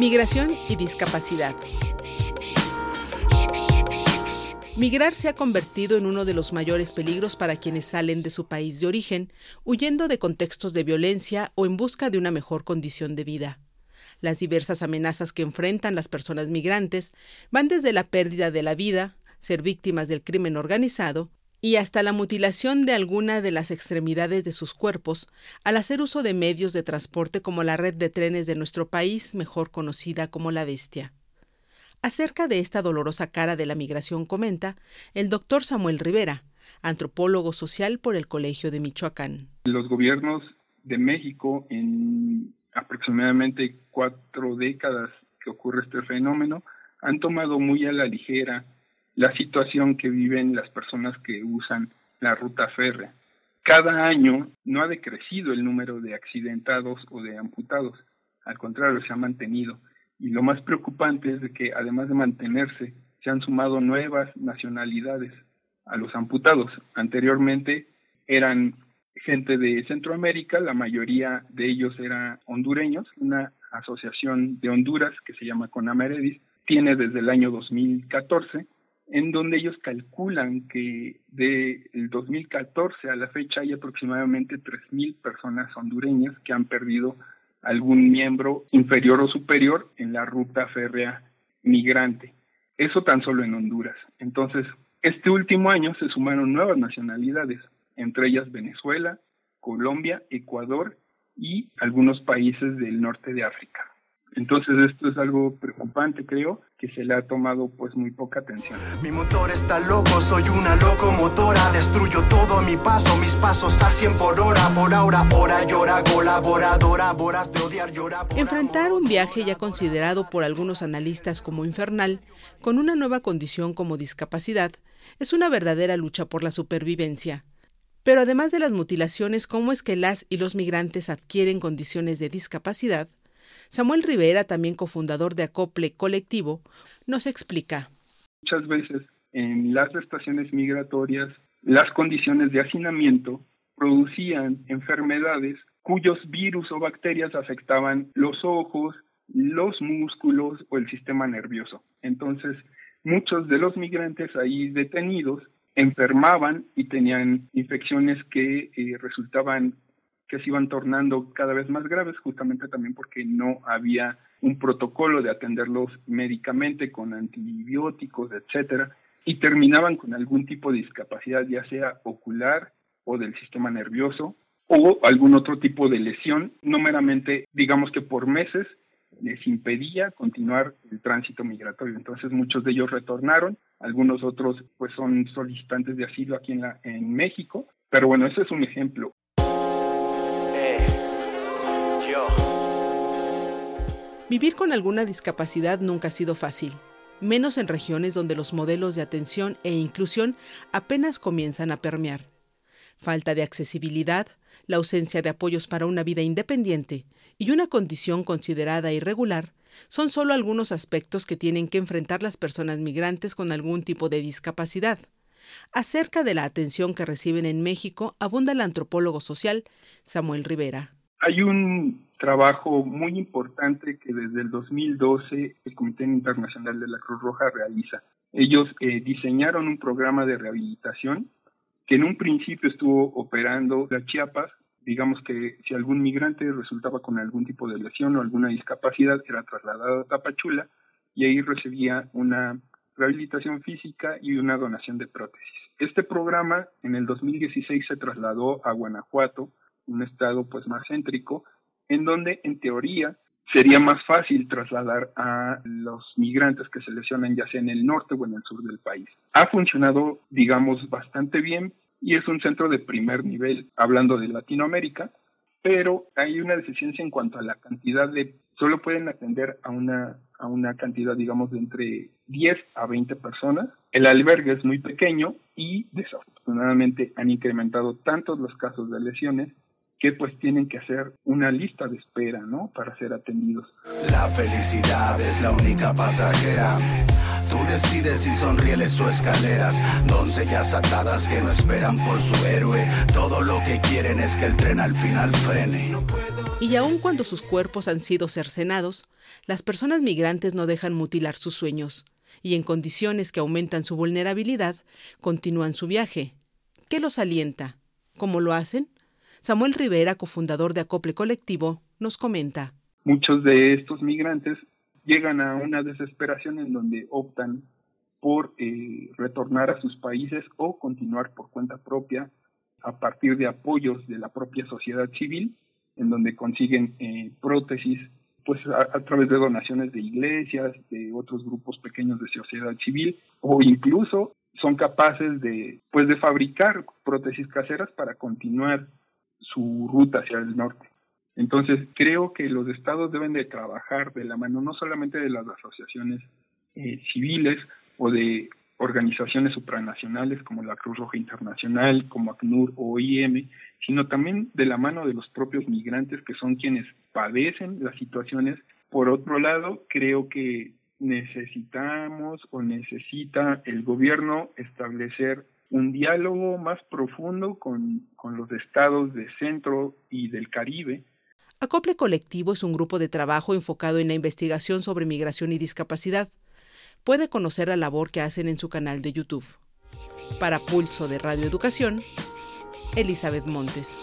Migración y discapacidad. Migrar se ha convertido en uno de los mayores peligros para quienes salen de su país de origen, huyendo de contextos de violencia o en busca de una mejor condición de vida. Las diversas amenazas que enfrentan las personas migrantes van desde la pérdida de la vida, ser víctimas del crimen organizado, y hasta la mutilación de alguna de las extremidades de sus cuerpos al hacer uso de medios de transporte como la red de trenes de nuestro país, mejor conocida como la bestia. Acerca de esta dolorosa cara de la migración comenta el doctor Samuel Rivera, antropólogo social por el Colegio de Michoacán. Los gobiernos de México en aproximadamente cuatro décadas que ocurre este fenómeno han tomado muy a la ligera la situación que viven las personas que usan la ruta férrea. Cada año no ha decrecido el número de accidentados o de amputados, al contrario, se ha mantenido. Y lo más preocupante es que además de mantenerse, se han sumado nuevas nacionalidades a los amputados. Anteriormente eran gente de Centroamérica, la mayoría de ellos eran hondureños, una asociación de Honduras que se llama Conameredis, tiene desde el año 2014, en donde ellos calculan que de el 2014 a la fecha hay aproximadamente 3.000 personas hondureñas que han perdido algún miembro inferior o superior en la ruta férrea migrante. Eso tan solo en Honduras. Entonces, este último año se sumaron nuevas nacionalidades, entre ellas Venezuela, Colombia, Ecuador y algunos países del norte de África. Entonces esto es algo preocupante, creo, que se le ha tomado pues muy poca atención. Mi motor está loco, soy una locomotora, destruyo todo a mi paso, mis pasos a 100 por hora, por ahora, hora llora, colaboradora, boras de odiar, llora. Enfrentar un viaje ya considerado por algunos analistas como infernal, con una nueva condición como discapacidad, es una verdadera lucha por la supervivencia. Pero además de las mutilaciones, ¿cómo es que las y los migrantes adquieren condiciones de discapacidad? Samuel Rivera, también cofundador de Acople Colectivo, nos explica. Muchas veces en las estaciones migratorias las condiciones de hacinamiento producían enfermedades cuyos virus o bacterias afectaban los ojos, los músculos o el sistema nervioso. Entonces, muchos de los migrantes ahí detenidos enfermaban y tenían infecciones que eh, resultaban que se iban tornando cada vez más graves, justamente también porque no había un protocolo de atenderlos médicamente con antibióticos, etcétera, y terminaban con algún tipo de discapacidad, ya sea ocular o del sistema nervioso o algún otro tipo de lesión, no meramente, digamos que por meses les impedía continuar el tránsito migratorio. Entonces muchos de ellos retornaron, algunos otros pues son solicitantes de asilo aquí en, la, en México, pero bueno, ese es un ejemplo. Vivir con alguna discapacidad nunca ha sido fácil, menos en regiones donde los modelos de atención e inclusión apenas comienzan a permear. Falta de accesibilidad, la ausencia de apoyos para una vida independiente y una condición considerada irregular son solo algunos aspectos que tienen que enfrentar las personas migrantes con algún tipo de discapacidad. Acerca de la atención que reciben en México abunda el antropólogo social Samuel Rivera. Hay un trabajo muy importante que desde el 2012 el Comité Internacional de la Cruz Roja realiza. Ellos eh, diseñaron un programa de rehabilitación que en un principio estuvo operando la Chiapas. Digamos que si algún migrante resultaba con algún tipo de lesión o alguna discapacidad, era trasladado a Tapachula y ahí recibía una rehabilitación física y una donación de prótesis. Este programa en el 2016 se trasladó a Guanajuato, un estado pues más céntrico, en donde en teoría sería más fácil trasladar a los migrantes que se lesionan ya sea en el norte o en el sur del país. Ha funcionado, digamos, bastante bien y es un centro de primer nivel, hablando de Latinoamérica, pero hay una deficiencia en cuanto a la cantidad de, solo pueden atender a una, a una cantidad, digamos, de entre 10 a 20 personas. El albergue es muy pequeño y desafortunadamente han incrementado tantos los casos de lesiones que pues tienen que hacer una lista de espera, ¿no? Para ser atendidos. La felicidad es la única pasajera. Tú decides si son rieles o escaleras, doncellas atadas que no esperan por su héroe. Todo lo que quieren es que el tren al final frene. Y aun cuando sus cuerpos han sido cercenados, las personas migrantes no dejan mutilar sus sueños y en condiciones que aumentan su vulnerabilidad, continúan su viaje. ¿Qué los alienta? ¿Cómo lo hacen? Samuel Rivera, cofundador de Acople Colectivo, nos comenta. Muchos de estos migrantes llegan a una desesperación en donde optan por eh, retornar a sus países o continuar por cuenta propia a partir de apoyos de la propia sociedad civil, en donde consiguen eh, prótesis pues a, través de donaciones de iglesias, de otros grupos pequeños de sociedad civil, o incluso son capaces de pues de fabricar prótesis caseras para continuar su ruta hacia el norte. Entonces creo que los estados deben de trabajar de la mano no solamente de las asociaciones eh, civiles o de organizaciones supranacionales como la Cruz Roja Internacional, como ACNUR o OIM, sino también de la mano de los propios migrantes que son quienes padecen las situaciones. Por otro lado, creo que necesitamos o necesita el gobierno establecer un diálogo más profundo con, con los estados de Centro y del Caribe Acople Colectivo es un grupo de trabajo enfocado en la investigación sobre migración y discapacidad puede conocer la labor que hacen en su canal de YouTube. Para Pulso de Radio Educación, Elizabeth Montes.